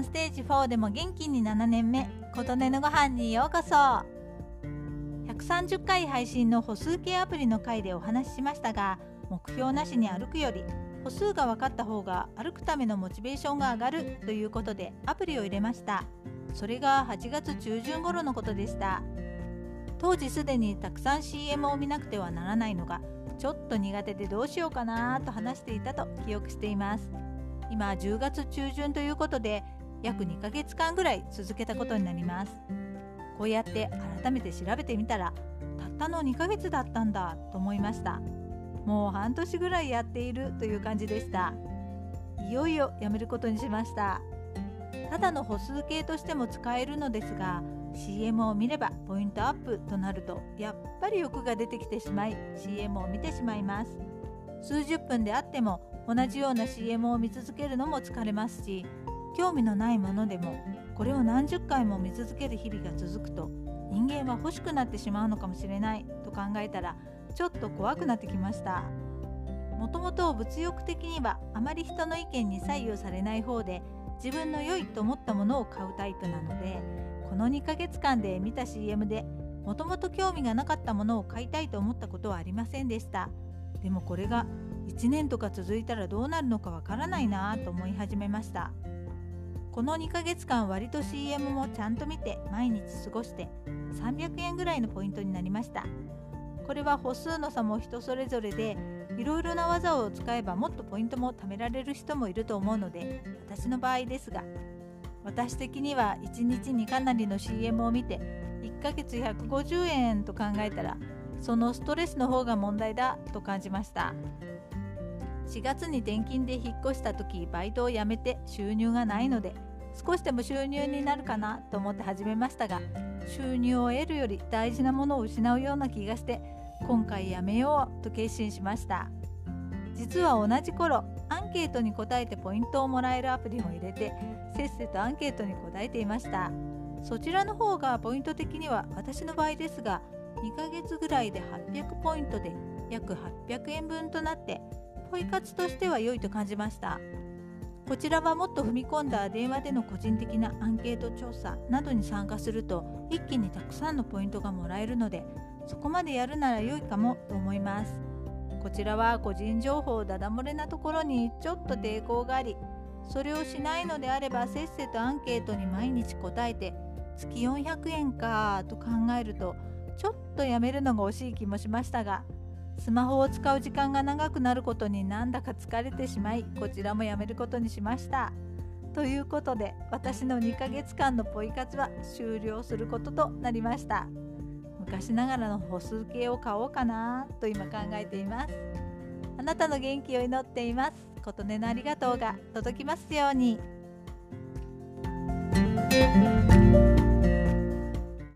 間ステージ4でも元気に7年目琴音のご飯にようこそ。130回配信の歩数計アプリの回でお話ししましたが目標なしに歩くより歩数が分かった方が歩くためのモチベーションが上がるということでアプリを入れました。それが8月中旬頃のことでした。当時すでにたくさん CM を見なくてはならないのがちょっと苦手でどうしようかなと話していたと記憶しています。今10月中旬ということで約2ヶ月間ぐらい続けたことになります。こうやって改めて調べてみたらたったの2ヶ月だったんだと思いました。もう半年ぐらいやっているという感じでした。いよいよやめることにしました。ただの歩数計としても使えるのですが CM を見ればポイントアップとなるとやっぱり欲が出てきてしまい CM を見てしまいます。数十分であっても同じような CM を見続けるのも疲れますし興味のないものでもこれを何十回も見続ける日々が続くと人間は欲しくなってしまうのかもしれないと考えたらちょっと怖くなってきました。もともと物欲的にはあまり人の意見に左右されない方で自分の良いと思ったものを買うタイプなのでこの2ヶ月間で見た CM でもともと興味がなかったものを買いたいと思ったことはありませんでした。でもこれが1年とか続いたらどうなるのかわからないなぁと思い始めました。この2ヶ月間割と CM もちゃんと見て毎日過ごして300円ぐらいのポイントになりました。これは歩数の差も人それぞれでいろいろな技を使えばもっとポイントも貯められる人もいると思うので私の場合ですが私的には1日にかなりの CM を見て1ヶ月150円と考えたらそのストレスの方が問題だと感じました。4月に転勤で引っ越した時バイトを辞めて収入がないので少しでも収入になるかなと思って始めましたが収入を得るより大事なものを失うような気がして今回やめようと決心しました。実は同じ頃アンケートに答えてポイントをもらえるアプリも入れてせっせとアンケートに答えていました。そちらの方がポイント的には私の場合ですが2ヶ月ぐらいで800ポイントで約800円分となってポイ活としては良いと感じました。こちらはもっと踏み込んだ電話での個人的なアンケート調査などに参加すると一気にたくさんのポイントがもらえるのでそこまでやるなら良いかもと思います。こちらは個人情報ダダ漏れなところにちょっと抵抗がありそれをしないのであればせっせとアンケートに毎日答えて月400円かと考えるとちょっとやめるのが惜しい気もしましたがスマホを使う時間が長くなることになんだか疲れてしまいこちらもやめることにしました。ということで私の2ヶ月間のポイ活は終了することとなりました。昔ながらの歩数計を買おうかなと今考えています。あなたの元気を祈っています。琴音のありがとうが届きますように。